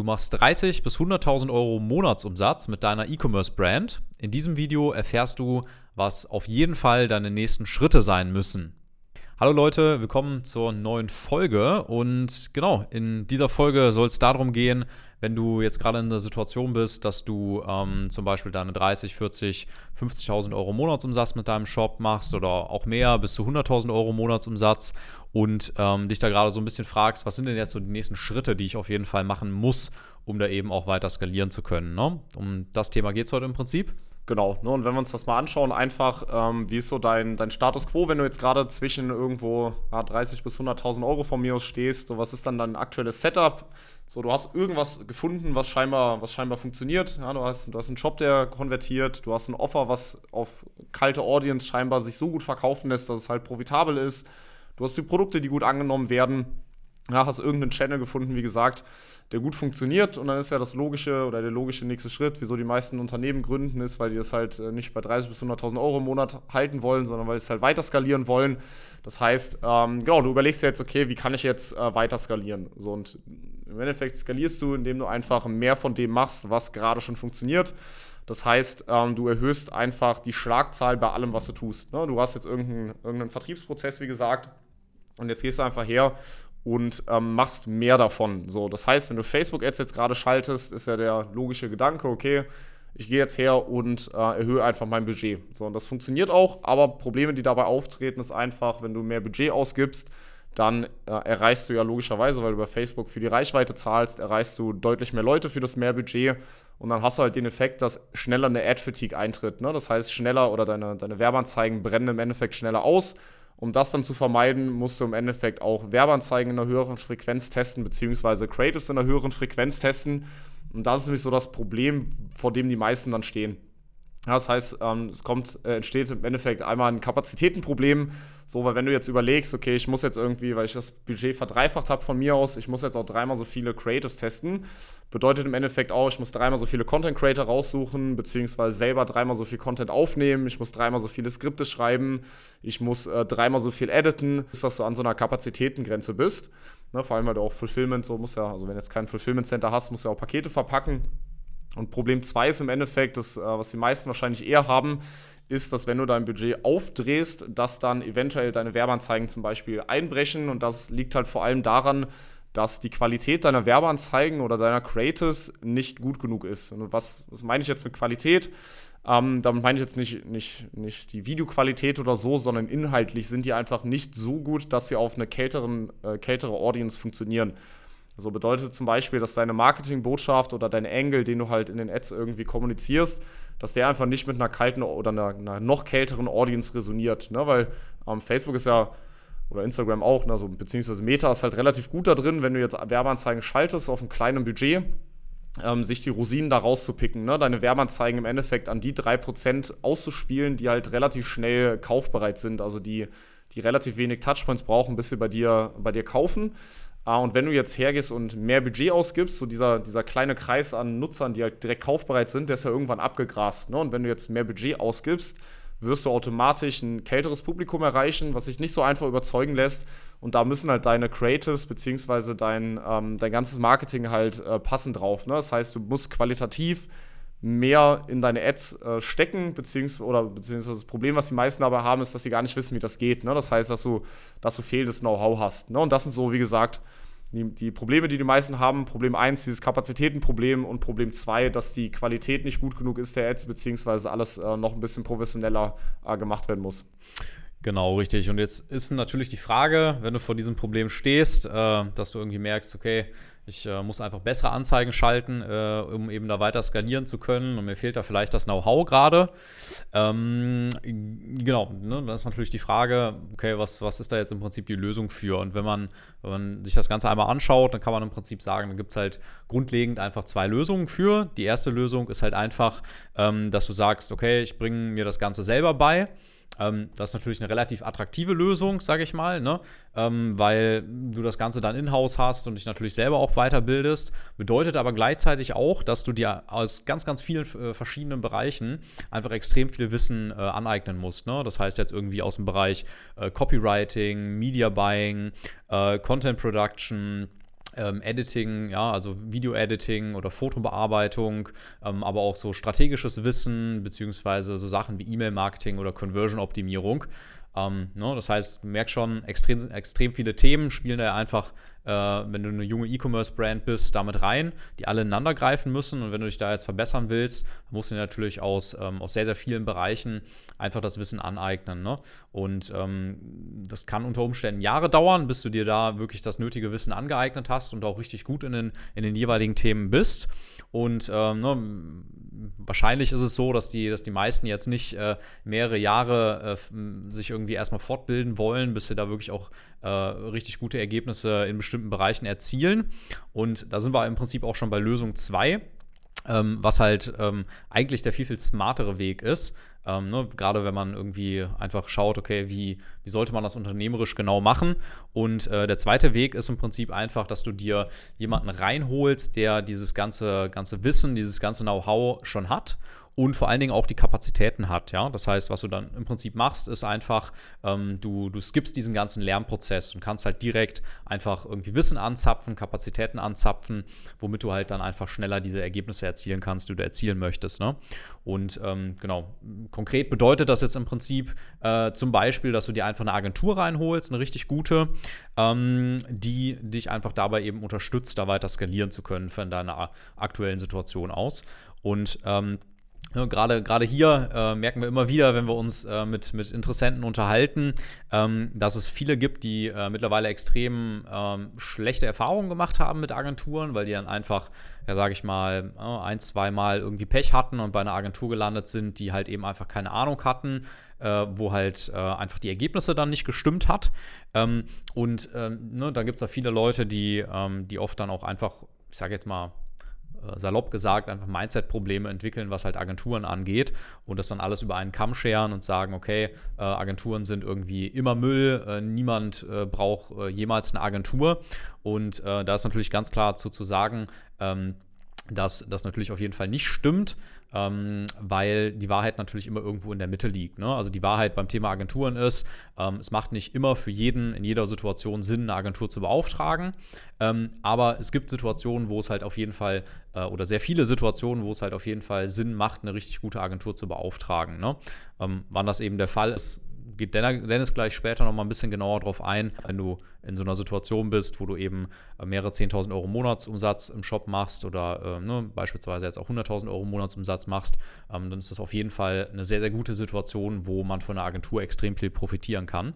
Du machst 30 bis 100.000 Euro Monatsumsatz mit deiner E-Commerce-Brand. In diesem Video erfährst du, was auf jeden Fall deine nächsten Schritte sein müssen. Hallo Leute, willkommen zur neuen Folge und genau, in dieser Folge soll es darum gehen, wenn du jetzt gerade in der Situation bist, dass du ähm, zum Beispiel deine 30, 40, 50.000 Euro Monatsumsatz mit deinem Shop machst oder auch mehr, bis zu 100.000 Euro Monatsumsatz und ähm, dich da gerade so ein bisschen fragst, was sind denn jetzt so die nächsten Schritte, die ich auf jeden Fall machen muss, um da eben auch weiter skalieren zu können. Ne? Um das Thema geht es heute im Prinzip. Genau, ne, und wenn wir uns das mal anschauen, einfach, ähm, wie ist so dein, dein Status quo, wenn du jetzt gerade zwischen irgendwo ja, 30 bis 100.000 Euro von mir aus stehst, so was ist dann dein aktuelles Setup? So, du hast irgendwas gefunden, was scheinbar, was scheinbar funktioniert. Ja, du, hast, du hast einen Job, der konvertiert, du hast ein Offer, was auf kalte Audience scheinbar sich so gut verkaufen lässt, dass es halt profitabel ist. Du hast die Produkte, die gut angenommen werden ja, hast irgendeinen Channel gefunden, wie gesagt, der gut funktioniert und dann ist ja das logische oder der logische nächste Schritt, wieso die meisten Unternehmen gründen, ist, weil die das halt äh, nicht bei 30.000 bis 100.000 Euro im Monat halten wollen, sondern weil sie es halt weiter skalieren wollen. Das heißt, ähm, genau, du überlegst jetzt, okay, wie kann ich jetzt äh, weiter skalieren? So und im Endeffekt skalierst du, indem du einfach mehr von dem machst, was gerade schon funktioniert. Das heißt, ähm, du erhöhst einfach die Schlagzahl bei allem, was du tust. Ne? Du hast jetzt irgendeinen, irgendeinen Vertriebsprozess, wie gesagt, und jetzt gehst du einfach her und ähm, machst mehr davon. So, das heißt, wenn du Facebook-Ads jetzt gerade schaltest, ist ja der logische Gedanke, okay, ich gehe jetzt her und äh, erhöhe einfach mein Budget. So, und das funktioniert auch, aber Probleme, die dabei auftreten, ist einfach, wenn du mehr Budget ausgibst, dann äh, erreichst du ja logischerweise, weil du bei Facebook für die Reichweite zahlst, erreichst du deutlich mehr Leute für das mehr Budget und dann hast du halt den Effekt, dass schneller eine Ad-Fatigue eintritt. Ne? Das heißt, schneller oder deine, deine Werbeanzeigen brennen im Endeffekt schneller aus um das dann zu vermeiden, musst du im Endeffekt auch Werbeanzeigen in einer höheren Frequenz testen, beziehungsweise Creatives in einer höheren Frequenz testen. Und das ist nämlich so das Problem, vor dem die meisten dann stehen. Ja, das heißt, ähm, es kommt, äh, entsteht im Endeffekt einmal ein Kapazitätenproblem. So, weil wenn du jetzt überlegst, okay, ich muss jetzt irgendwie, weil ich das Budget verdreifacht habe von mir aus, ich muss jetzt auch dreimal so viele Creatives testen, bedeutet im Endeffekt auch, ich muss dreimal so viele Content Creator raussuchen, beziehungsweise selber dreimal so viel Content aufnehmen, ich muss dreimal so viele Skripte schreiben, ich muss äh, dreimal so viel editen, bis dass du an so einer Kapazitätengrenze bist. Ne, vor allem, weil du auch Fulfillment, so muss ja, also wenn du jetzt kein Fulfillment Center hast, musst du ja auch Pakete verpacken. Und Problem 2 ist im Endeffekt, das, äh, was die meisten wahrscheinlich eher haben, ist, dass wenn du dein Budget aufdrehst, dass dann eventuell deine Werbeanzeigen zum Beispiel einbrechen. Und das liegt halt vor allem daran, dass die Qualität deiner Werbeanzeigen oder deiner Creatives nicht gut genug ist. Und was, was meine ich jetzt mit Qualität? Ähm, damit meine ich jetzt nicht, nicht, nicht die Videoqualität oder so, sondern inhaltlich sind die einfach nicht so gut, dass sie auf eine kälteren, äh, kältere Audience funktionieren. So bedeutet zum Beispiel, dass deine Marketingbotschaft oder dein Angle, den du halt in den Ads irgendwie kommunizierst, dass der einfach nicht mit einer kalten oder einer, einer noch kälteren Audience resoniert. Ne? Weil ähm, Facebook ist ja, oder Instagram auch, ne? so, beziehungsweise Meta ist halt relativ gut da drin, wenn du jetzt Werbeanzeigen schaltest auf einem kleinen Budget, ähm, sich die Rosinen da rauszupicken, ne? deine Werbeanzeigen im Endeffekt an die 3% auszuspielen, die halt relativ schnell kaufbereit sind, also die, die relativ wenig Touchpoints brauchen, bis sie bei dir, bei dir kaufen. Ah, und wenn du jetzt hergehst und mehr Budget ausgibst, so dieser, dieser kleine Kreis an Nutzern, die halt direkt kaufbereit sind, der ist ja irgendwann abgegrast. Ne? Und wenn du jetzt mehr Budget ausgibst, wirst du automatisch ein kälteres Publikum erreichen, was sich nicht so einfach überzeugen lässt. Und da müssen halt deine Creatives beziehungsweise dein, ähm, dein ganzes Marketing halt äh, passen drauf. Ne? Das heißt, du musst qualitativ mehr in deine Ads äh, stecken, beziehungsweise, oder beziehungsweise das Problem, was die meisten aber haben, ist, dass sie gar nicht wissen, wie das geht. Ne? Das heißt, dass du, dass du fehlendes Know-how hast. Ne? Und das sind so, wie gesagt, die, die, Probleme, die die meisten haben. Problem 1, dieses Kapazitätenproblem und Problem 2, dass die Qualität nicht gut genug ist der Ads, beziehungsweise alles äh, noch ein bisschen professioneller äh, gemacht werden muss. Genau, richtig. Und jetzt ist natürlich die Frage, wenn du vor diesem Problem stehst, äh, dass du irgendwie merkst, okay, ich äh, muss einfach bessere Anzeigen schalten, äh, um eben da weiter skalieren zu können. Und mir fehlt da vielleicht das Know-how gerade. Ähm, genau, ne, das ist natürlich die Frage, okay, was, was ist da jetzt im Prinzip die Lösung für? Und wenn man, wenn man sich das Ganze einmal anschaut, dann kann man im Prinzip sagen, dann gibt es halt grundlegend einfach zwei Lösungen für. Die erste Lösung ist halt einfach, ähm, dass du sagst, okay, ich bringe mir das Ganze selber bei. Ähm, das ist natürlich eine relativ attraktive Lösung, sage ich mal, ne? ähm, weil du das Ganze dann in-house hast und dich natürlich selber auch weiterbildest. Bedeutet aber gleichzeitig auch, dass du dir aus ganz, ganz vielen äh, verschiedenen Bereichen einfach extrem viel Wissen äh, aneignen musst. Ne? Das heißt jetzt irgendwie aus dem Bereich äh, Copywriting, Media Buying, äh, Content Production, ähm, Editing, ja, also Video-Editing oder Fotobearbeitung, ähm, aber auch so strategisches Wissen, beziehungsweise so Sachen wie E-Mail-Marketing oder Conversion-Optimierung. Ähm, ne, das heißt, merkt schon, extrem, extrem viele Themen spielen da einfach, äh, wenn du eine junge E-Commerce-Brand bist, damit rein, die alle ineinander greifen müssen. Und wenn du dich da jetzt verbessern willst, musst du dir natürlich aus, ähm, aus sehr, sehr vielen Bereichen einfach das Wissen aneignen. Ne? Und ähm, das kann unter Umständen Jahre dauern, bis du dir da wirklich das nötige Wissen angeeignet hast und auch richtig gut in den, in den jeweiligen Themen bist. Und ähm, ne, wahrscheinlich ist es so, dass die, dass die meisten jetzt nicht äh, mehrere Jahre äh, sich irgendwie erstmal fortbilden wollen, bis sie da wirklich auch äh, richtig gute Ergebnisse in bestimmten Bereichen erzielen. Und da sind wir im Prinzip auch schon bei Lösung 2. Ähm, was halt ähm, eigentlich der viel, viel smartere Weg ist. Ähm, ne, gerade wenn man irgendwie einfach schaut, okay, wie, wie sollte man das unternehmerisch genau machen. Und äh, der zweite Weg ist im Prinzip einfach, dass du dir jemanden reinholst, der dieses ganze, ganze Wissen, dieses ganze Know-how schon hat und vor allen Dingen auch die Kapazitäten hat. Ja? Das heißt, was du dann im Prinzip machst, ist einfach, ähm, du, du skippst diesen ganzen Lernprozess und kannst halt direkt einfach irgendwie Wissen anzapfen, Kapazitäten anzapfen, womit du halt dann einfach schneller diese Ergebnisse erzielen kannst, die du erzielen möchtest. Ne? Und ähm, genau, konkret bedeutet das jetzt im Prinzip äh, zum Beispiel, dass du dir einfach eine Agentur reinholst, eine richtig gute, ähm, die dich einfach dabei eben unterstützt, da weiter skalieren zu können von deiner aktuellen Situation aus. Und ähm, gerade, gerade hier äh, merken wir immer wieder, wenn wir uns äh, mit, mit Interessenten unterhalten, ähm, dass es viele gibt, die äh, mittlerweile extrem ähm, schlechte Erfahrungen gemacht haben mit Agenturen, weil die dann einfach, ja, sage ich mal, äh, ein, zwei Mal irgendwie Pech hatten und bei einer Agentur gelandet sind, die halt eben einfach keine Ahnung hatten, äh, wo halt äh, einfach die Ergebnisse dann nicht gestimmt hat. Ähm, und ähm, ne, da gibt es ja viele Leute, die, ähm, die oft dann auch einfach, ich sage jetzt mal, salopp gesagt, einfach Mindset-Probleme entwickeln, was halt Agenturen angeht und das dann alles über einen Kamm scheren und sagen, okay, äh, Agenturen sind irgendwie immer Müll, äh, niemand äh, braucht äh, jemals eine Agentur. Und äh, da ist natürlich ganz klar zu, zu sagen, ähm, dass das natürlich auf jeden Fall nicht stimmt, ähm, weil die Wahrheit natürlich immer irgendwo in der Mitte liegt. Ne? Also die Wahrheit beim Thema Agenturen ist, ähm, es macht nicht immer für jeden in jeder Situation Sinn, eine Agentur zu beauftragen, ähm, aber es gibt Situationen, wo es halt auf jeden Fall, äh, oder sehr viele Situationen, wo es halt auf jeden Fall Sinn macht, eine richtig gute Agentur zu beauftragen. Ne? Ähm, wann das eben der Fall ist, geht Dennis gleich später noch mal ein bisschen genauer drauf ein, wenn du in so einer Situation bist, wo du eben äh, mehrere 10.000 Euro Monatsumsatz im Shop machst oder äh, ne, beispielsweise jetzt auch 100.000 Euro Monatsumsatz machst, ähm, dann ist das auf jeden Fall eine sehr, sehr gute Situation, wo man von einer Agentur extrem viel profitieren kann.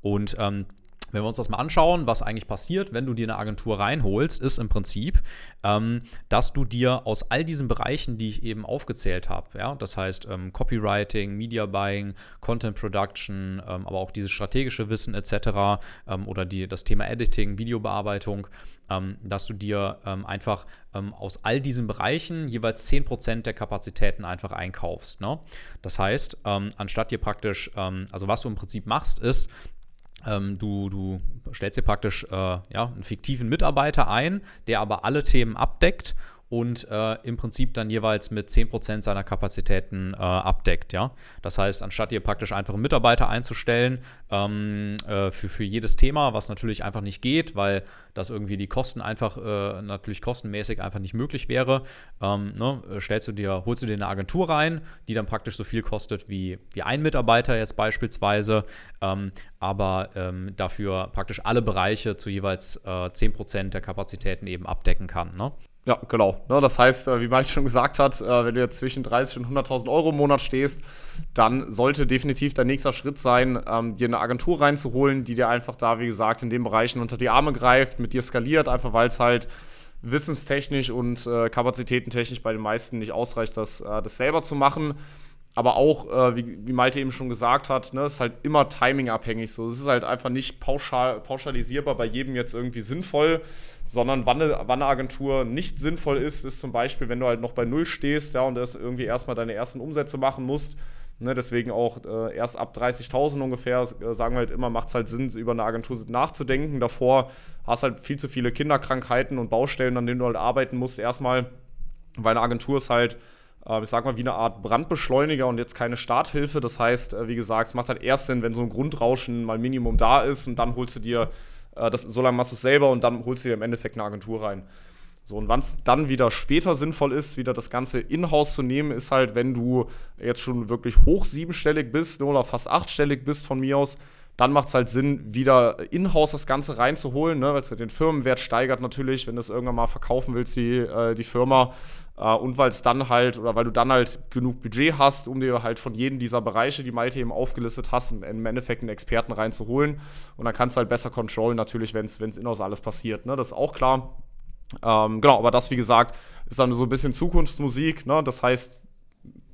Und ähm, wenn wir uns das mal anschauen, was eigentlich passiert, wenn du dir eine Agentur reinholst, ist im Prinzip, ähm, dass du dir aus all diesen Bereichen, die ich eben aufgezählt habe, ja, das heißt ähm, Copywriting, Media Buying, Content Production, ähm, aber auch dieses strategische Wissen etc. Ähm, oder die, das Thema Editing, Videobearbeitung, ähm, dass du dir ähm, einfach aus all diesen Bereichen jeweils 10% der Kapazitäten einfach einkaufst. Ne? Das heißt, anstatt dir praktisch, also was du im Prinzip machst, ist, ähm, du, du stellst dir praktisch äh, ja, einen fiktiven Mitarbeiter ein, der aber alle Themen abdeckt und äh, im Prinzip dann jeweils mit 10% seiner Kapazitäten äh, abdeckt. Ja? Das heißt, anstatt dir praktisch einfach einen Mitarbeiter einzustellen ähm, äh, für, für jedes Thema, was natürlich einfach nicht geht, weil das irgendwie die Kosten einfach äh, natürlich kostenmäßig einfach nicht möglich wäre, ähm, ne? stellst du dir, holst du dir eine Agentur rein, die dann praktisch so viel kostet wie, wie ein Mitarbeiter jetzt beispielsweise, ähm, aber ähm, dafür praktisch alle Bereiche zu jeweils äh, 10% der Kapazitäten eben abdecken kann. Ne? Ja, genau. Ne, das heißt, äh, wie Mike schon gesagt hat, äh, wenn du jetzt zwischen 30 und 100.000 Euro im Monat stehst, dann sollte definitiv dein nächster Schritt sein, ähm, dir eine Agentur reinzuholen, die dir einfach da, wie gesagt, in den Bereichen unter die Arme greift, mit dir skaliert, einfach weil es halt wissenstechnisch und äh, kapazitätentechnisch bei den meisten nicht ausreicht, das, das selber zu machen aber auch, äh, wie, wie Malte eben schon gesagt hat, ne, ist halt immer timingabhängig. So, es ist halt einfach nicht pauschal, pauschalisierbar bei jedem jetzt irgendwie sinnvoll, sondern wann eine, wann eine Agentur nicht sinnvoll ist, ist zum Beispiel, wenn du halt noch bei Null stehst, ja, und das irgendwie erstmal deine ersten Umsätze machen musst. Ne, deswegen auch äh, erst ab 30.000 ungefähr, äh, sagen wir halt immer, macht es halt Sinn, über eine Agentur nachzudenken. Davor hast halt viel zu viele Kinderkrankheiten und Baustellen, an denen du halt arbeiten musst. Erstmal, weil eine Agentur ist halt ich sag mal, wie eine Art Brandbeschleuniger und jetzt keine Starthilfe. Das heißt, äh, wie gesagt, es macht halt erst Sinn, wenn so ein Grundrauschen mal Minimum da ist und dann holst du dir, äh, das, so lange machst du es selber und dann holst du dir im Endeffekt eine Agentur rein. So, und wann es dann wieder später sinnvoll ist, wieder das Ganze in-house zu nehmen, ist halt, wenn du jetzt schon wirklich hoch siebenstellig bist ne, oder fast achtstellig bist von mir aus, dann macht es halt Sinn, wieder in-house das Ganze reinzuholen, ne, weil es den Firmenwert steigert natürlich, wenn du es irgendwann mal verkaufen willst, die, äh, die Firma. Äh, und weil es dann halt, oder weil du dann halt genug Budget hast, um dir halt von jedem dieser Bereiche, die Malte eben aufgelistet hast, im Endeffekt einen Experten reinzuholen. Und dann kannst du halt besser controllen, natürlich, wenn es in-house alles passiert. Ne? Das ist auch klar. Ähm, genau, aber das, wie gesagt, ist dann so ein bisschen Zukunftsmusik. Ne? Das heißt,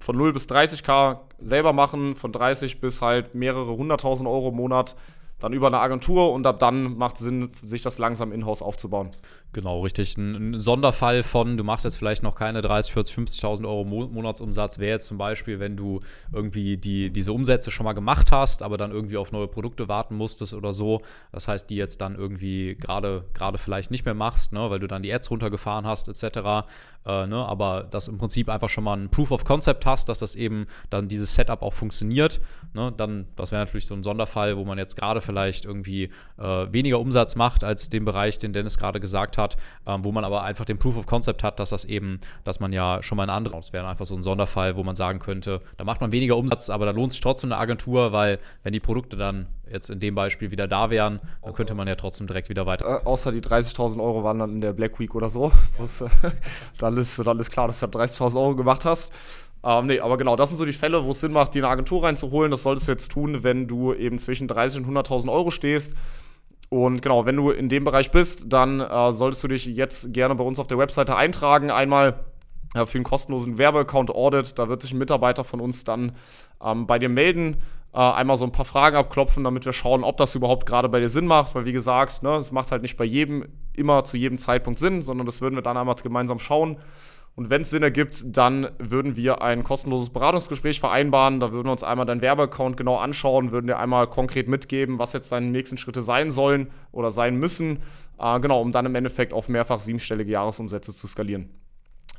von 0 bis 30k selber machen, von 30 bis halt mehrere hunderttausend Euro im Monat dann über eine Agentur und ab dann macht es Sinn, sich das langsam in-house aufzubauen. Genau, richtig. Ein, Sonderfall von, du machst jetzt vielleicht noch keine 30, 40, 50.000 Euro Monatsumsatz, wäre jetzt zum Beispiel, wenn du irgendwie die, diese Umsätze schon mal gemacht hast, aber dann irgendwie auf neue Produkte warten musstest oder so. Das heißt, die jetzt dann irgendwie gerade vielleicht nicht mehr machst, ne, weil du dann die Ads runtergefahren hast, etc. Äh, ne, aber das im Prinzip einfach schon mal ein Proof of Concept hast, dass das eben dann dieses Setup auch funktioniert. Ne, dann, das wäre natürlich so ein Sonderfall, wo man jetzt gerade vielleicht irgendwie äh, weniger Umsatz macht als den Bereich, den Dennis gerade gesagt hat, ähm, wo man aber einfach den Proof of Concept hat, dass das eben, dass man ja schon mal eine andere, das wäre einfach so ein Sonderfall, wo man sagen könnte, da macht man weniger Umsatz, aber da lohnt sich trotzdem eine Agentur, weil wenn die Produkte dann jetzt in dem Beispiel wieder da wären, dann könnte man ja trotzdem direkt wieder weiter. Äh, außer die 30.000 Euro waren dann in der Black Week oder so. dann, ist, dann ist klar, dass du 30.000 Euro gemacht hast. Ähm, nee, aber genau, das sind so die Fälle, wo es Sinn macht, die eine Agentur reinzuholen. Das solltest du jetzt tun, wenn du eben zwischen 30 und 100.000 Euro stehst. Und genau, wenn du in dem Bereich bist, dann äh, solltest du dich jetzt gerne bei uns auf der Webseite eintragen. Einmal äh, für einen kostenlosen Werbeaccount Audit. Da wird sich ein Mitarbeiter von uns dann ähm, bei dir melden. Äh, einmal so ein paar Fragen abklopfen, damit wir schauen, ob das überhaupt gerade bei dir Sinn macht. Weil, wie gesagt, ne, es macht halt nicht bei jedem immer zu jedem Zeitpunkt Sinn, sondern das würden wir dann einmal gemeinsam schauen. Und wenn es Sinn ergibt, dann würden wir ein kostenloses Beratungsgespräch vereinbaren. Da würden wir uns einmal deinen Werbeaccount genau anschauen, würden dir einmal konkret mitgeben, was jetzt deine nächsten Schritte sein sollen oder sein müssen. Äh, genau, um dann im Endeffekt auf mehrfach siebenstellige Jahresumsätze zu skalieren.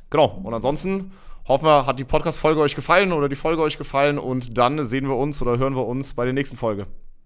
Genau, und ansonsten hoffen wir, hat die Podcast-Folge euch gefallen oder die Folge euch gefallen und dann sehen wir uns oder hören wir uns bei der nächsten Folge.